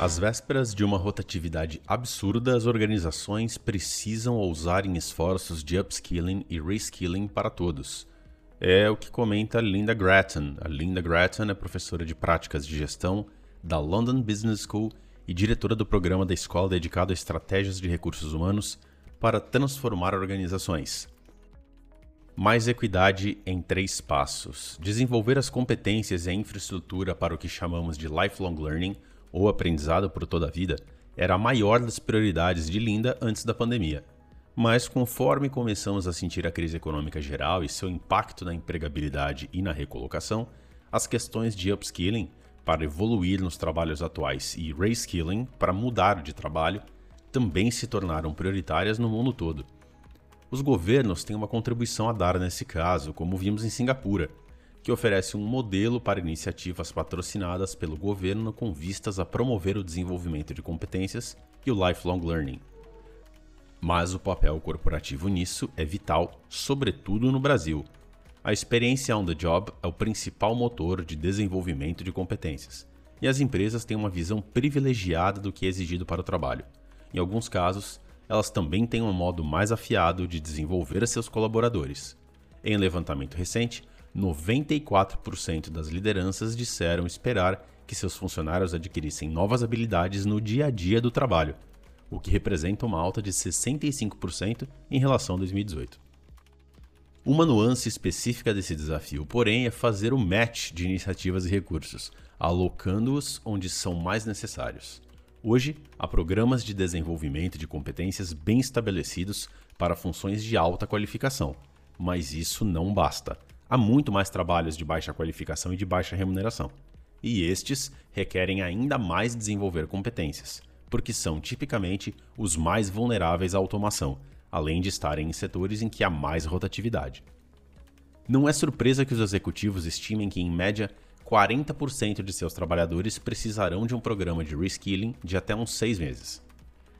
Às vésperas de uma rotatividade absurda, as organizações precisam ousar em esforços de upskilling e reskilling para todos. É o que comenta Linda Grattan. A Linda Grattan é professora de práticas de gestão da London Business School e diretora do programa da escola dedicado a estratégias de recursos humanos para transformar organizações. Mais equidade em três passos. Desenvolver as competências e a infraestrutura para o que chamamos de lifelong learning ou aprendizado por toda a vida, era a maior das prioridades de Linda antes da pandemia. Mas conforme começamos a sentir a crise econômica geral e seu impacto na empregabilidade e na recolocação, as questões de upskilling para evoluir nos trabalhos atuais e reskilling para mudar de trabalho também se tornaram prioritárias no mundo todo. Os governos têm uma contribuição a dar nesse caso, como vimos em Singapura, que oferece um modelo para iniciativas patrocinadas pelo governo com vistas a promover o desenvolvimento de competências e o lifelong learning. Mas o papel corporativo nisso é vital, sobretudo no Brasil. A experiência on the job é o principal motor de desenvolvimento de competências, e as empresas têm uma visão privilegiada do que é exigido para o trabalho. Em alguns casos, elas também têm um modo mais afiado de desenvolver seus colaboradores. Em levantamento recente, 94% das lideranças disseram esperar que seus funcionários adquirissem novas habilidades no dia a dia do trabalho, o que representa uma alta de 65% em relação a 2018. Uma nuance específica desse desafio, porém, é fazer o match de iniciativas e recursos, alocando-os onde são mais necessários. Hoje, há programas de desenvolvimento de competências bem estabelecidos para funções de alta qualificação, mas isso não basta há muito mais trabalhos de baixa qualificação e de baixa remuneração. E estes requerem ainda mais desenvolver competências, porque são tipicamente os mais vulneráveis à automação, além de estarem em setores em que há mais rotatividade. Não é surpresa que os executivos estimem que, em média, 40% de seus trabalhadores precisarão de um programa de reskilling de até uns seis meses.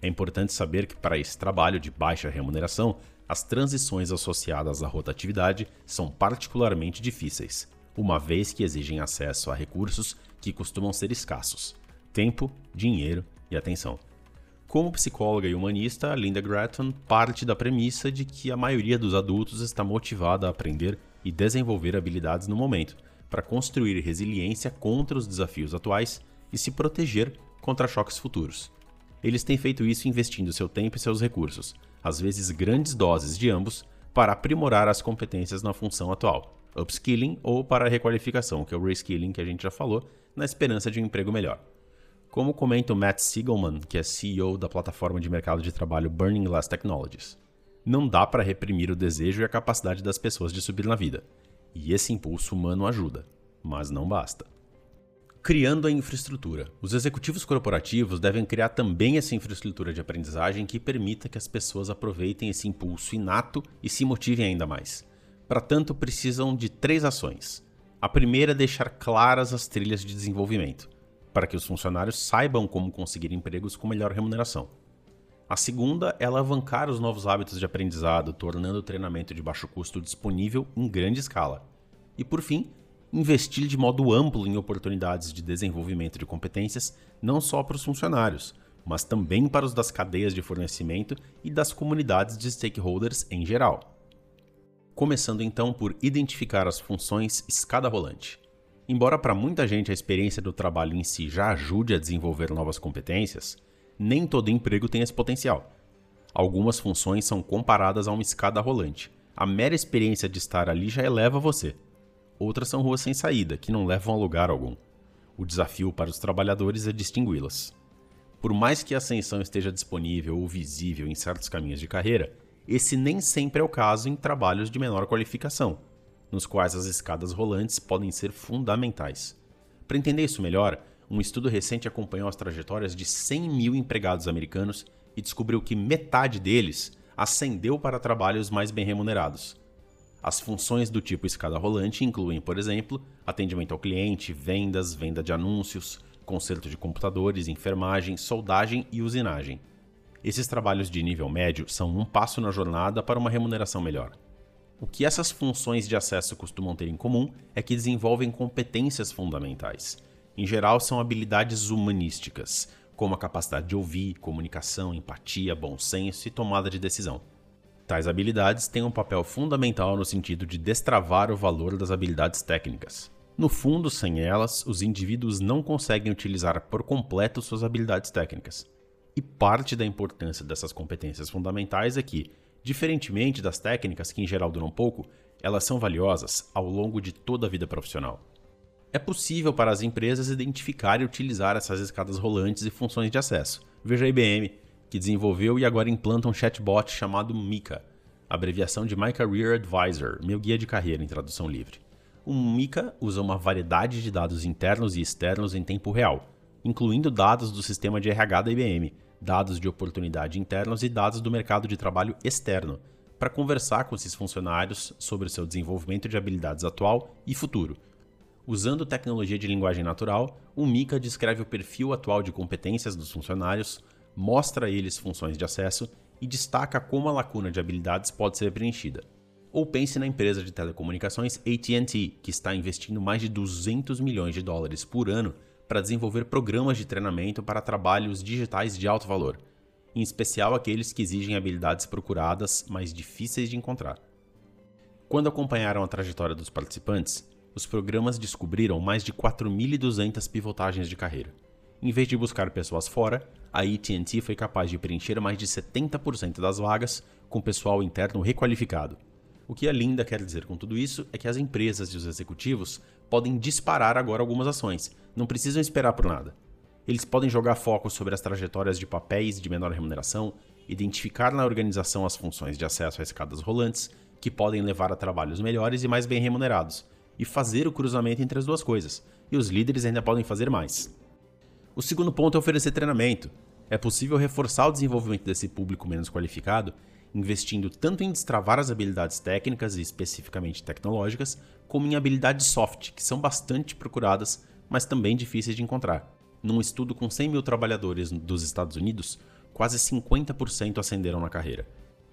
É importante saber que, para esse trabalho de baixa remuneração, as transições associadas à rotatividade são particularmente difíceis, uma vez que exigem acesso a recursos que costumam ser escassos: tempo, dinheiro e atenção. Como psicóloga e humanista, Linda Gratton parte da premissa de que a maioria dos adultos está motivada a aprender e desenvolver habilidades no momento, para construir resiliência contra os desafios atuais e se proteger contra choques futuros. Eles têm feito isso investindo seu tempo e seus recursos, às vezes grandes doses de ambos, para aprimorar as competências na função atual, upskilling ou para requalificação, que é o reskilling que a gente já falou, na esperança de um emprego melhor. Como comenta o Matt Siegelman, que é CEO da plataforma de mercado de trabalho Burning Glass Technologies, não dá para reprimir o desejo e a capacidade das pessoas de subir na vida. E esse impulso humano ajuda, mas não basta. Criando a infraestrutura. Os executivos corporativos devem criar também essa infraestrutura de aprendizagem que permita que as pessoas aproveitem esse impulso inato e se motivem ainda mais. Para tanto, precisam de três ações. A primeira é deixar claras as trilhas de desenvolvimento, para que os funcionários saibam como conseguir empregos com melhor remuneração. A segunda é alavancar os novos hábitos de aprendizado, tornando o treinamento de baixo custo disponível em grande escala. E por fim, investir de modo amplo em oportunidades de desenvolvimento de competências, não só para os funcionários, mas também para os das cadeias de fornecimento e das comunidades de stakeholders em geral. Começando então por identificar as funções escada rolante. Embora para muita gente a experiência do trabalho em si já ajude a desenvolver novas competências, nem todo emprego tem esse potencial. Algumas funções são comparadas a uma escada rolante. A mera experiência de estar ali já eleva você outras são ruas sem saída, que não levam a lugar algum. O desafio para os trabalhadores é distingui-las. Por mais que a ascensão esteja disponível ou visível em certos caminhos de carreira, esse nem sempre é o caso em trabalhos de menor qualificação, nos quais as escadas rolantes podem ser fundamentais. Para entender isso melhor, um estudo recente acompanhou as trajetórias de 100 mil empregados americanos e descobriu que metade deles ascendeu para trabalhos mais bem remunerados, as funções do tipo escada rolante incluem, por exemplo, atendimento ao cliente, vendas, venda de anúncios, conserto de computadores, enfermagem, soldagem e usinagem. Esses trabalhos de nível médio são um passo na jornada para uma remuneração melhor. O que essas funções de acesso costumam ter em comum é que desenvolvem competências fundamentais. Em geral, são habilidades humanísticas, como a capacidade de ouvir, comunicação, empatia, bom senso e tomada de decisão. Tais habilidades têm um papel fundamental no sentido de destravar o valor das habilidades técnicas. No fundo, sem elas, os indivíduos não conseguem utilizar por completo suas habilidades técnicas. E parte da importância dessas competências fundamentais é que, diferentemente das técnicas que em geral duram pouco, elas são valiosas ao longo de toda a vida profissional. É possível para as empresas identificar e utilizar essas escadas rolantes e funções de acesso. Veja a IBM, que desenvolveu e agora implanta um chatbot chamado Mika, abreviação de My Career Advisor, meu guia de carreira em tradução livre. O Mika usa uma variedade de dados internos e externos em tempo real, incluindo dados do sistema de RH da IBM, dados de oportunidade internos e dados do mercado de trabalho externo, para conversar com esses funcionários sobre seu desenvolvimento de habilidades atual e futuro Usando tecnologia de linguagem natural, o Mika descreve o perfil atual de competências dos funcionários, mostra a eles funções de acesso e destaca como a lacuna de habilidades pode ser preenchida. Ou pense na empresa de telecomunicações AT&T, que está investindo mais de 200 milhões de dólares por ano para desenvolver programas de treinamento para trabalhos digitais de alto valor, em especial aqueles que exigem habilidades procuradas mais difíceis de encontrar. Quando acompanharam a trajetória dos participantes, os programas descobriram mais de 4.200 pivotagens de carreira. Em vez de buscar pessoas fora, a AT&T foi capaz de preencher mais de 70% das vagas com pessoal interno requalificado. O que a Linda quer dizer com tudo isso é que as empresas e os executivos podem disparar agora algumas ações, não precisam esperar por nada. Eles podem jogar foco sobre as trajetórias de papéis de menor remuneração, identificar na organização as funções de acesso a escadas rolantes, que podem levar a trabalhos melhores e mais bem remunerados, e fazer o cruzamento entre as duas coisas, e os líderes ainda podem fazer mais. O segundo ponto é oferecer treinamento. É possível reforçar o desenvolvimento desse público menos qualificado, investindo tanto em destravar as habilidades técnicas e especificamente tecnológicas, como em habilidades soft, que são bastante procuradas, mas também difíceis de encontrar. Num estudo com 100 mil trabalhadores dos Estados Unidos, quase 50% ascenderam na carreira.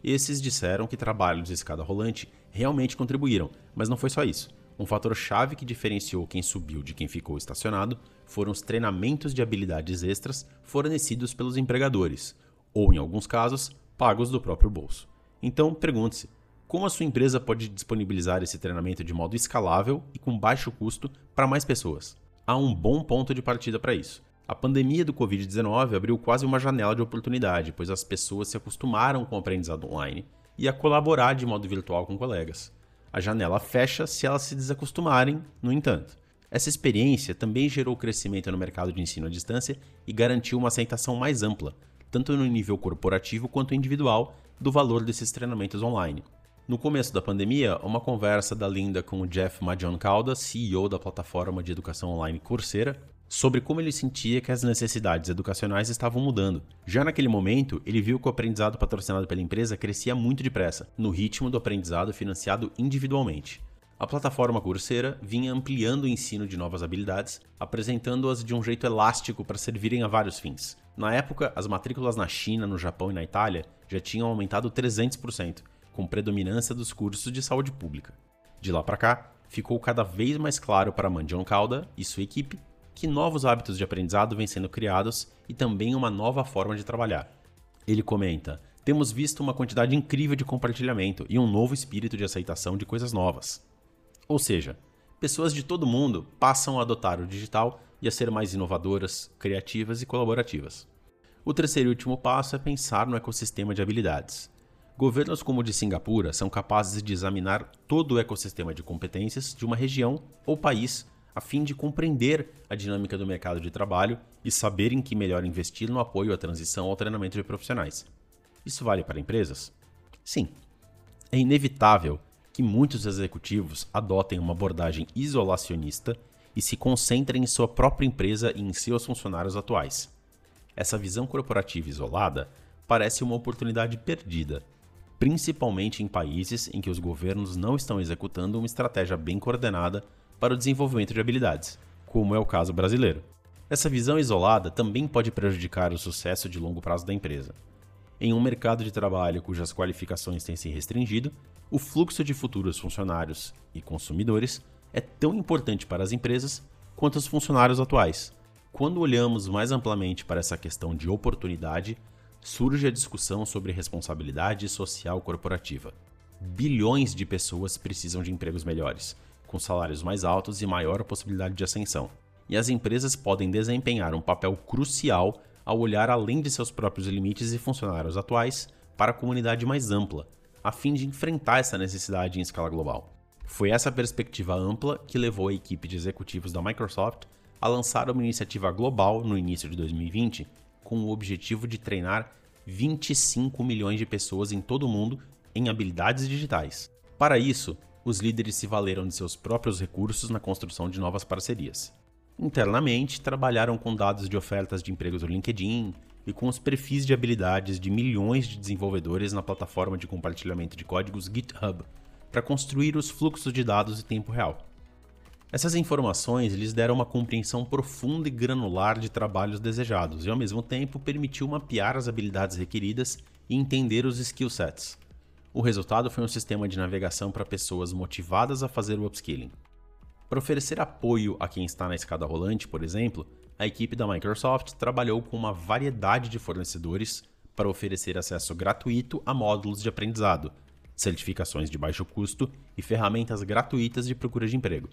Esses disseram que trabalhos de escada rolante realmente contribuíram, mas não foi só isso. Um fator chave que diferenciou quem subiu de quem ficou estacionado foram os treinamentos de habilidades extras fornecidos pelos empregadores, ou em alguns casos, pagos do próprio bolso. Então, pergunte-se: como a sua empresa pode disponibilizar esse treinamento de modo escalável e com baixo custo para mais pessoas? Há um bom ponto de partida para isso. A pandemia do Covid-19 abriu quase uma janela de oportunidade, pois as pessoas se acostumaram com o aprendizado online e a colaborar de modo virtual com colegas. A janela fecha se elas se desacostumarem, no entanto. Essa experiência também gerou crescimento no mercado de ensino à distância e garantiu uma aceitação mais ampla, tanto no nível corporativo quanto individual, do valor desses treinamentos online. No começo da pandemia, uma conversa da Linda com o Jeff Calda, CEO da plataforma de educação online Coursera, sobre como ele sentia que as necessidades educacionais estavam mudando. Já naquele momento, ele viu que o aprendizado patrocinado pela empresa crescia muito depressa, no ritmo do aprendizado financiado individualmente. A plataforma Coursera vinha ampliando o ensino de novas habilidades, apresentando-as de um jeito elástico para servirem a vários fins. Na época, as matrículas na China, no Japão e na Itália já tinham aumentado 300%, com predominância dos cursos de saúde pública. De lá para cá, ficou cada vez mais claro para Mandion Calda e sua equipe que novos hábitos de aprendizado vêm sendo criados e também uma nova forma de trabalhar. Ele comenta: temos visto uma quantidade incrível de compartilhamento e um novo espírito de aceitação de coisas novas. Ou seja, pessoas de todo mundo passam a adotar o digital e a ser mais inovadoras, criativas e colaborativas. O terceiro e último passo é pensar no ecossistema de habilidades. Governos como o de Singapura são capazes de examinar todo o ecossistema de competências de uma região ou país a fim de compreender a dinâmica do mercado de trabalho e saber em que melhor investir no apoio à transição ao treinamento de profissionais. Isso vale para empresas? Sim. É inevitável que muitos executivos adotem uma abordagem isolacionista e se concentrem em sua própria empresa e em seus funcionários atuais. Essa visão corporativa isolada parece uma oportunidade perdida, principalmente em países em que os governos não estão executando uma estratégia bem coordenada para o desenvolvimento de habilidades, como é o caso brasileiro. Essa visão isolada também pode prejudicar o sucesso de longo prazo da empresa. Em um mercado de trabalho cujas qualificações têm se restringido, o fluxo de futuros funcionários e consumidores é tão importante para as empresas quanto os funcionários atuais. Quando olhamos mais amplamente para essa questão de oportunidade, surge a discussão sobre responsabilidade social corporativa. Bilhões de pessoas precisam de empregos melhores, com salários mais altos e maior possibilidade de ascensão. E as empresas podem desempenhar um papel crucial ao olhar além de seus próprios limites e funcionários atuais para a comunidade mais ampla, a fim de enfrentar essa necessidade em escala global. Foi essa perspectiva ampla que levou a equipe de executivos da Microsoft a lançar uma iniciativa global no início de 2020 com o objetivo de treinar 25 milhões de pessoas em todo o mundo em habilidades digitais. Para isso, os líderes se valeram de seus próprios recursos na construção de novas parcerias. Internamente, trabalharam com dados de ofertas de empregos do LinkedIn e com os perfis de habilidades de milhões de desenvolvedores na plataforma de compartilhamento de códigos GitHub para construir os fluxos de dados em tempo real. Essas informações lhes deram uma compreensão profunda e granular de trabalhos desejados e, ao mesmo tempo, permitiu mapear as habilidades requeridas e entender os skill sets. O resultado foi um sistema de navegação para pessoas motivadas a fazer o upskilling. Para oferecer apoio a quem está na escada rolante, por exemplo, a equipe da Microsoft trabalhou com uma variedade de fornecedores para oferecer acesso gratuito a módulos de aprendizado, certificações de baixo custo e ferramentas gratuitas de procura de emprego.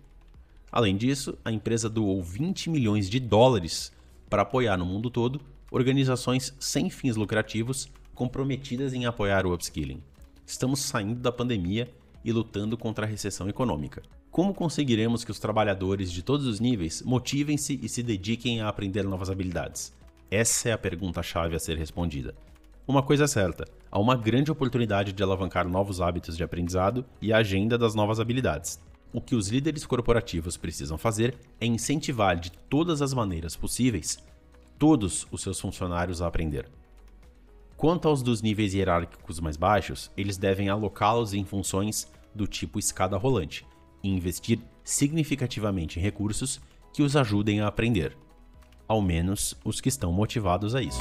Além disso, a empresa doou 20 milhões de dólares para apoiar no mundo todo organizações sem fins lucrativos comprometidas em apoiar o upskilling. Estamos saindo da pandemia e lutando contra a recessão econômica. Como conseguiremos que os trabalhadores de todos os níveis motivem-se e se dediquem a aprender novas habilidades? Essa é a pergunta-chave a ser respondida. Uma coisa é certa: há uma grande oportunidade de alavancar novos hábitos de aprendizado e a agenda das novas habilidades o que os líderes corporativos precisam fazer é incentivar de todas as maneiras possíveis todos os seus funcionários a aprender. Quanto aos dos níveis hierárquicos mais baixos, eles devem alocá-los em funções do tipo escada rolante e investir significativamente em recursos que os ajudem a aprender, ao menos os que estão motivados a isso.